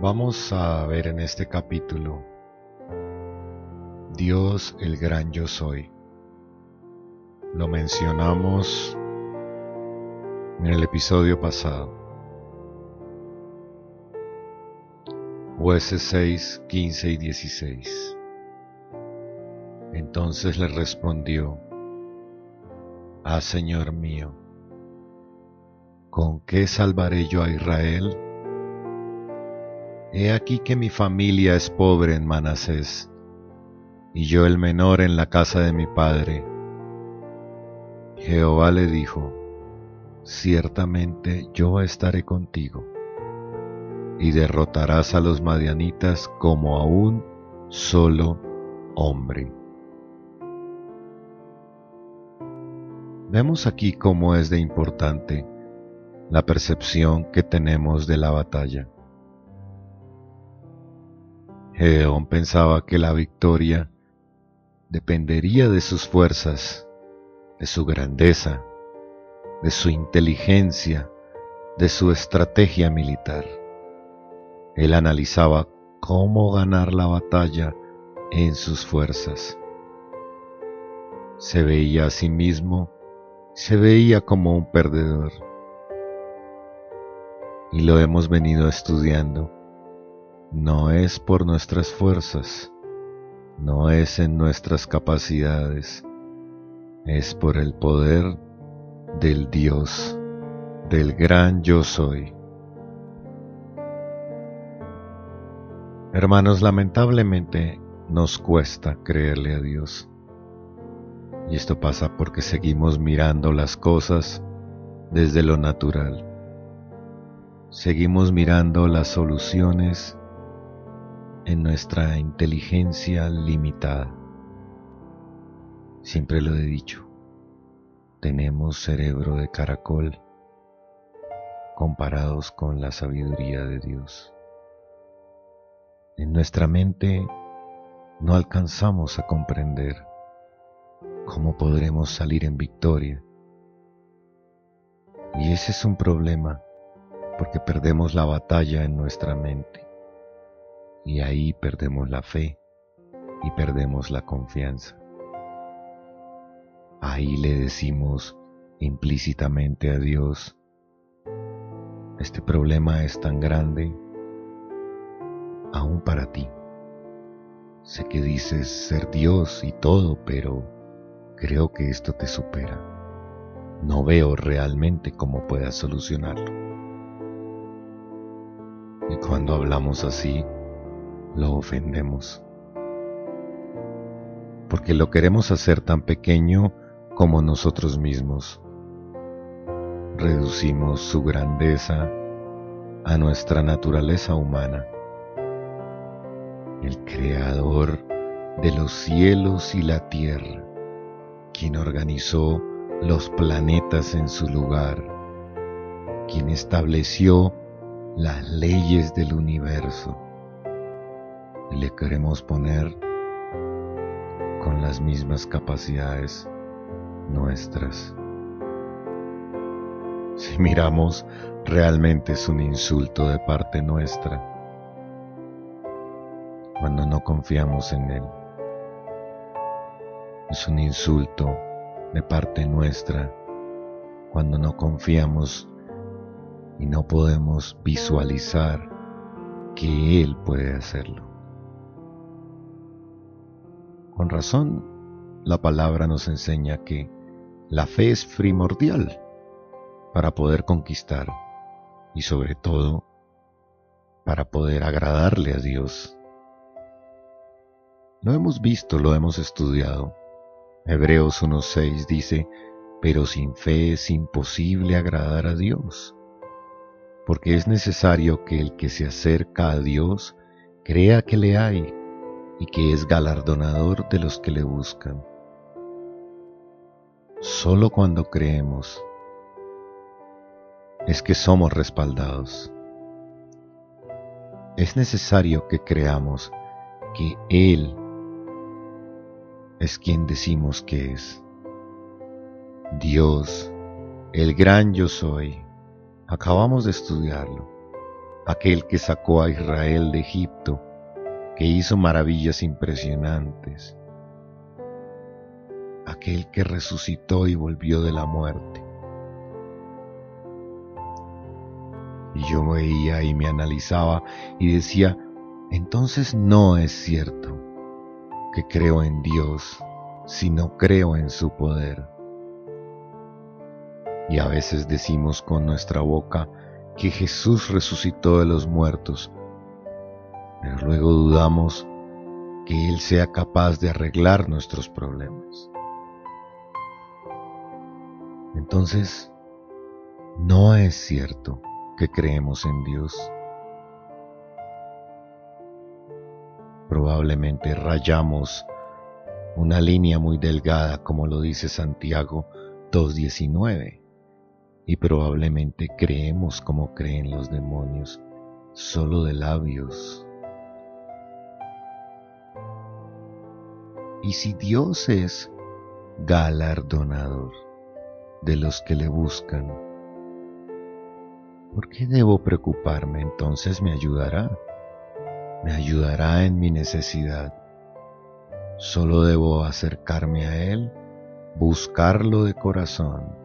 Vamos a ver en este capítulo Dios el gran yo soy. Lo mencionamos en el episodio pasado. Jueces 6, 15 y 16. Entonces le respondió, Ah Señor mío, ¿con qué salvaré yo a Israel? He aquí que mi familia es pobre en Manasés, y yo el menor en la casa de mi padre. Jehová le dijo, Ciertamente yo estaré contigo, y derrotarás a los madianitas como a un solo hombre. Vemos aquí cómo es de importante la percepción que tenemos de la batalla. Gedeón pensaba que la victoria dependería de sus fuerzas, de su grandeza, de su inteligencia, de su estrategia militar. Él analizaba cómo ganar la batalla en sus fuerzas. Se veía a sí mismo, se veía como un perdedor. Y lo hemos venido estudiando no es por nuestras fuerzas, no es en nuestras capacidades, es por el poder del Dios, del gran yo soy. Hermanos, lamentablemente nos cuesta creerle a Dios. Y esto pasa porque seguimos mirando las cosas desde lo natural. Seguimos mirando las soluciones en nuestra inteligencia limitada. Siempre lo he dicho, tenemos cerebro de caracol comparados con la sabiduría de Dios. En nuestra mente no alcanzamos a comprender cómo podremos salir en victoria. Y ese es un problema porque perdemos la batalla en nuestra mente y ahí perdemos la fe y perdemos la confianza. Ahí le decimos implícitamente a Dios, este problema es tan grande aún para ti. Sé que dices ser Dios y todo, pero creo que esto te supera. No veo realmente cómo puedas solucionarlo. Y cuando hablamos así, lo ofendemos. Porque lo queremos hacer tan pequeño como nosotros mismos. Reducimos su grandeza a nuestra naturaleza humana. El creador de los cielos y la tierra, quien organizó los planetas en su lugar, quien estableció las leyes del universo le queremos poner con las mismas capacidades nuestras. Si miramos, realmente es un insulto de parte nuestra cuando no confiamos en Él. Es un insulto de parte nuestra cuando no confiamos y no podemos visualizar que Él puede hacerlo. Con razón, la palabra nos enseña que la fe es primordial para poder conquistar y sobre todo para poder agradarle a Dios. Lo hemos visto, lo hemos estudiado. Hebreos 1.6 dice, pero sin fe es imposible agradar a Dios, porque es necesario que el que se acerca a Dios crea que le hay y que es galardonador de los que le buscan. Solo cuando creemos es que somos respaldados. Es necesario que creamos que Él es quien decimos que es. Dios, el gran yo soy. Acabamos de estudiarlo. aquel que sacó a Israel de Egipto, que hizo maravillas impresionantes, aquel que resucitó y volvió de la muerte. Y yo veía y me analizaba y decía, entonces no es cierto que creo en Dios si no creo en su poder. Y a veces decimos con nuestra boca que Jesús resucitó de los muertos, pero luego dudamos que Él sea capaz de arreglar nuestros problemas. Entonces, no es cierto que creemos en Dios. Probablemente rayamos una línea muy delgada, como lo dice Santiago 2.19, y probablemente creemos como creen los demonios, solo de labios. Y si Dios es galardonador de los que le buscan, ¿por qué debo preocuparme? Entonces me ayudará, me ayudará en mi necesidad Solo debo acercarme a Él, buscarlo de corazón,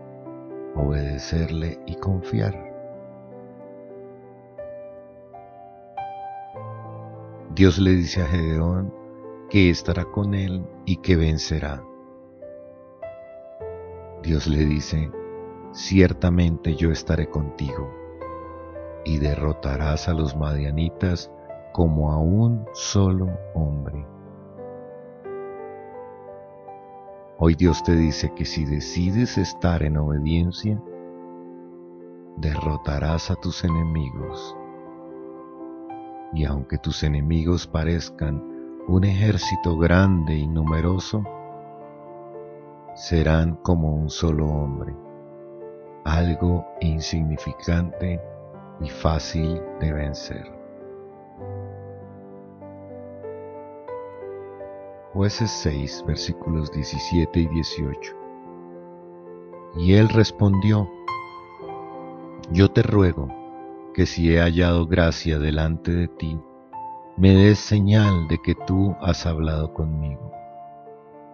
obedecerle y confiar. Dios le dice a Gedeón que estará con él y que vencerá. Dios le dice, ciertamente yo estaré contigo y derrotarás a los madianitas como a un solo hombre. Hoy Dios te dice que si decides estar en obediencia, derrotarás a tus enemigos. Y aunque tus enemigos parezcan un ejército grande y numeroso, serán como un solo hombre, algo insignificante y fácil de vencer. Jueces 6, versículos 17 y 18. Y él respondió, Yo te ruego que si he hallado gracia delante de ti, me des señal de que tú has hablado conmigo.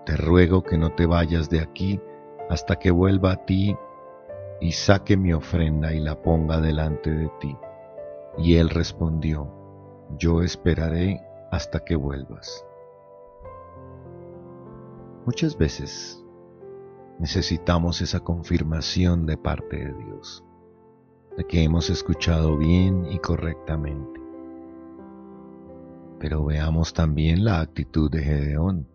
Te ruego que no te vayas de aquí hasta que vuelva a ti y saque mi ofrenda y la ponga delante de ti. Y él respondió, Yo esperaré hasta que vuelvas. Muchas veces necesitamos esa confirmación de parte de Dios, de que hemos escuchado bien y correctamente. Pero veamos también la actitud de Gedeón.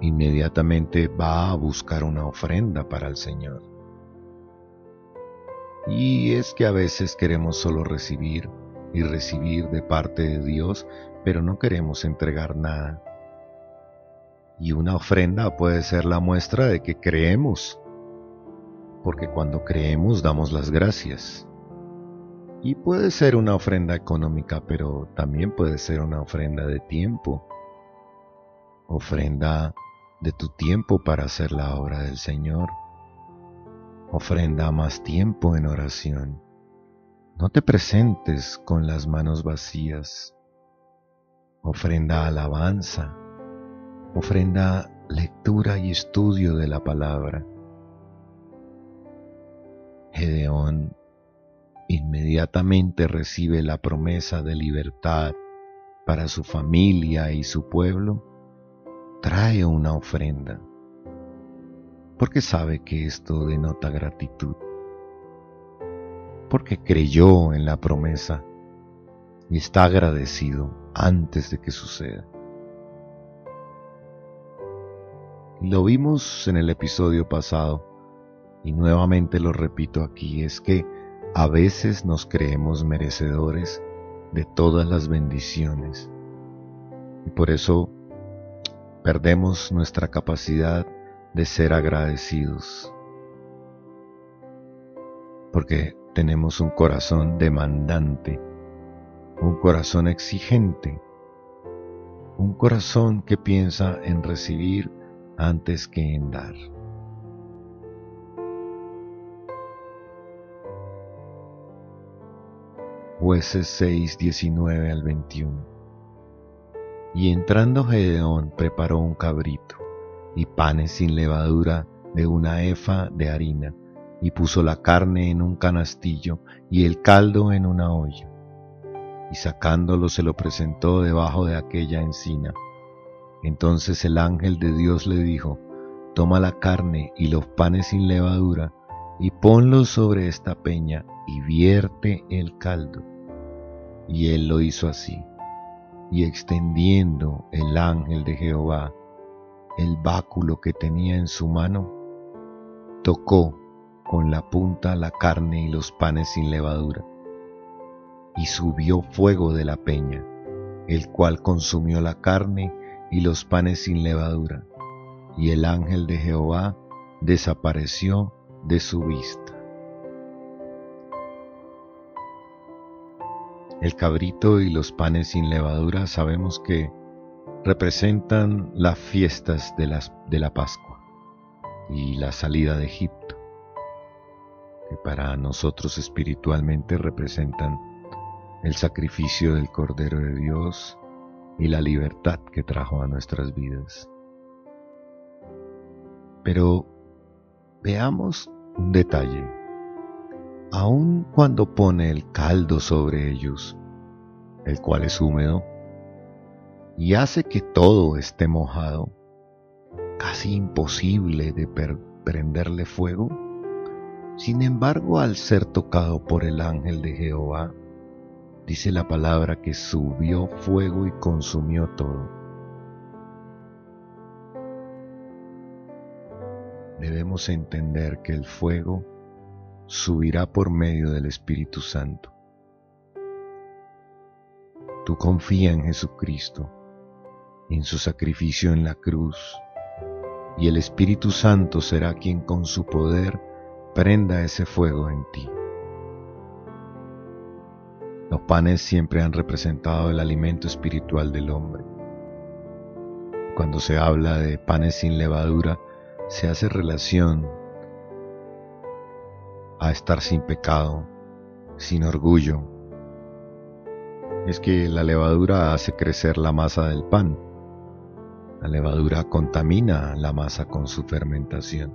Inmediatamente va a buscar una ofrenda para el Señor. Y es que a veces queremos solo recibir y recibir de parte de Dios, pero no queremos entregar nada y una ofrenda puede ser la muestra de que creemos, porque cuando creemos damos las gracias. Y puede ser una ofrenda económica, pero también puede ser una ofrenda de tiempo. Ofrenda de tu tiempo para hacer la obra del Señor. Ofrenda más tiempo en oración. No te presentes con las manos vacías. Ofrenda alabanza ofrenda lectura y estudio de la palabra. Gedeón inmediatamente recibe la promesa de libertad para su familia y su pueblo, trae una ofrenda, porque sabe que esto denota gratitud, porque creyó en la promesa y está agradecido antes de que suceda. Lo vimos en el episodio pasado y nuevamente lo repito aquí, es que a veces nos creemos merecedores de todas las bendiciones y por eso perdemos nuestra capacidad de ser agradecidos porque tenemos un corazón demandante, un corazón exigente, un corazón que piensa en recibir antes que en dar. Jueces 6, 19 al 21. Y entrando Gedeón preparó un cabrito y panes sin levadura de una efa de harina, y puso la carne en un canastillo y el caldo en una olla. Y sacándolo se lo presentó debajo de aquella encina. Entonces el ángel de Dios le dijo, Toma la carne y los panes sin levadura, y ponlos sobre esta peña, y vierte el caldo. Y él lo hizo así. Y extendiendo el ángel de Jehová el báculo que tenía en su mano, tocó con la punta la carne y los panes sin levadura, y subió fuego de la peña, el cual consumió la carne y los panes sin levadura, y el ángel de Jehová desapareció de su vista. El cabrito y los panes sin levadura sabemos que representan las fiestas de, la Pascua y la salida de Egipto, que para nosotros espiritualmente representan el sacrificio del Cordero de Dios y la libertad que trajo a nuestras vidas. Pero veamos un detalle. Aun cuando pone el caldo sobre ellos, el cual es húmedo, y hace que todo esté mojado, casi imposible de prenderle fuego. Sin embargo, al ser tocado por el ángel de Jehová, dice la palabra que subió fuego y consumió todo. Debemos entender que el fuego subirá por medio del Espíritu Santo. Tú confía en Jesucristo en su sacrificio en la cruz, y el Espíritu Santo será quien con su poder prenda ese fuego en ti. Los panes siempre han representado el alimento espiritual del hombre. Cuando se habla de panes sin levadura, se hace relación a estar sin pecado, sin orgullo. Es que la levadura hace crecer la masa del pan la levadura contamina la masa con su fermentación.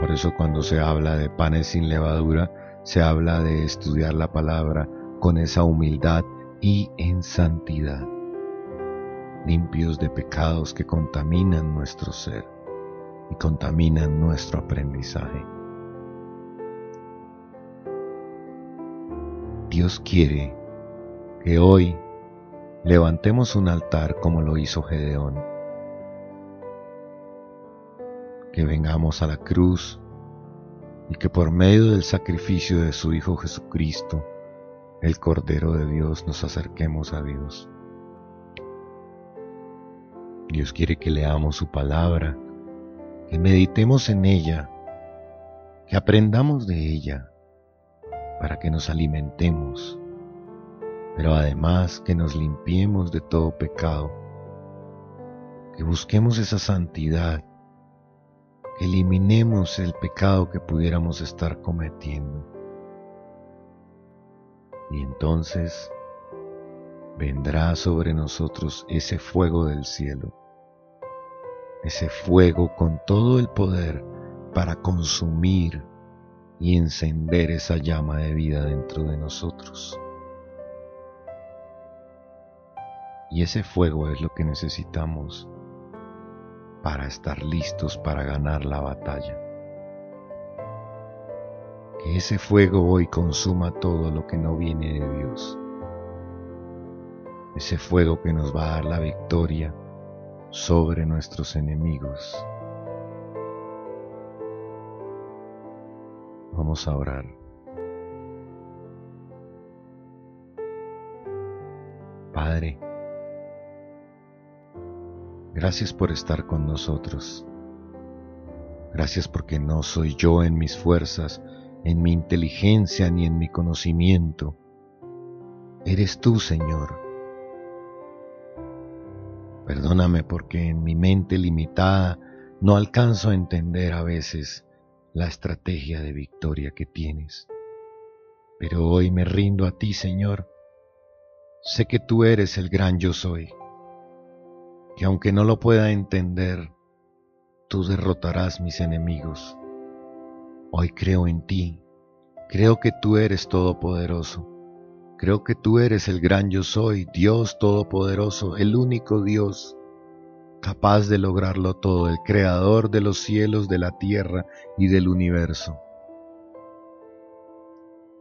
Por eso cuando se habla de panes sin levadura, se habla de estudiar la palabra con esa humildad y en santidad, limpios de pecados que contaminan nuestro ser y contaminan nuestro aprendizaje. Dios quiere que hoy levantemos un altar como lo hizo Gedeón. Que vengamos a la cruz y que por medio del sacrificio de su Hijo Jesucristo, el Cordero de Dios, nos acerquemos a Dios. Dios quiere que leamos su palabra, que meditemos en ella, que aprendamos de ella, para que nos alimentemos pero además que nos limpiemos de todo pecado, que busquemos esa santidad, que eliminemos el pecado que pudiéramos estar cometiendo. Y entonces vendrá sobre nosotros ese fuego del cielo, ese fuego con todo el poder para consumir y encender esa llama de vida dentro de nosotros. Y ese fuego es lo que necesitamos para estar listos para ganar la batalla. Que ese fuego hoy consuma todo lo que no viene de Dios. Ese fuego que nos va a dar la victoria sobre nuestros enemigos. Vamos a orar. Padre, Gracias por estar con nosotros. Gracias porque no soy yo en mis fuerzas, en mi inteligencia ni en mi conocimiento. Eres tú, Señor. Perdóname porque en mi mente limitada no alcanzo a entender a veces la estrategia de victoria que tienes. Pero hoy me rindo a ti, Señor. Sé que tú eres el gran yo soy, que aunque no lo pueda entender, tú derrotarás mis enemigos. Hoy creo en ti, creo que tú eres todopoderoso, creo que tú eres el gran yo soy, Dios todopoderoso, el único Dios capaz de lograrlo todo, el creador de los cielos, de la tierra y del universo.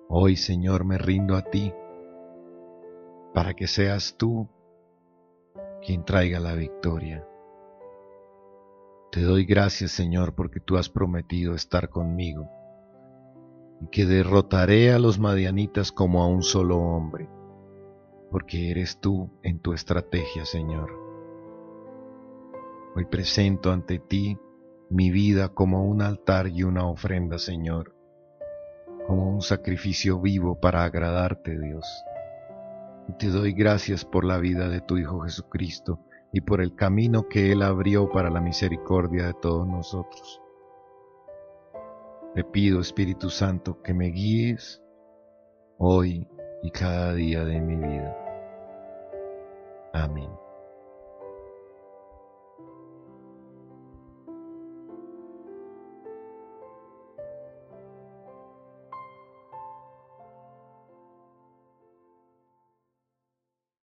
Hoy, Señor, me rindo a ti, para que seas tú quien traiga la victoria. Te doy gracias, Señor, porque tú has prometido estar conmigo y que derrotaré a los madianitas como a un solo hombre, porque eres tú en tu estrategia, Señor. Hoy presento ante ti mi vida como un altar y una ofrenda, Señor, como un sacrificio vivo para agradarte, Dios. Y te doy gracias por la vida de tu Hijo Jesucristo y por el camino que Él abrió para la misericordia de todos nosotros. Te pido, Espíritu Santo, que me guíes hoy y cada día de mi vida. Amén.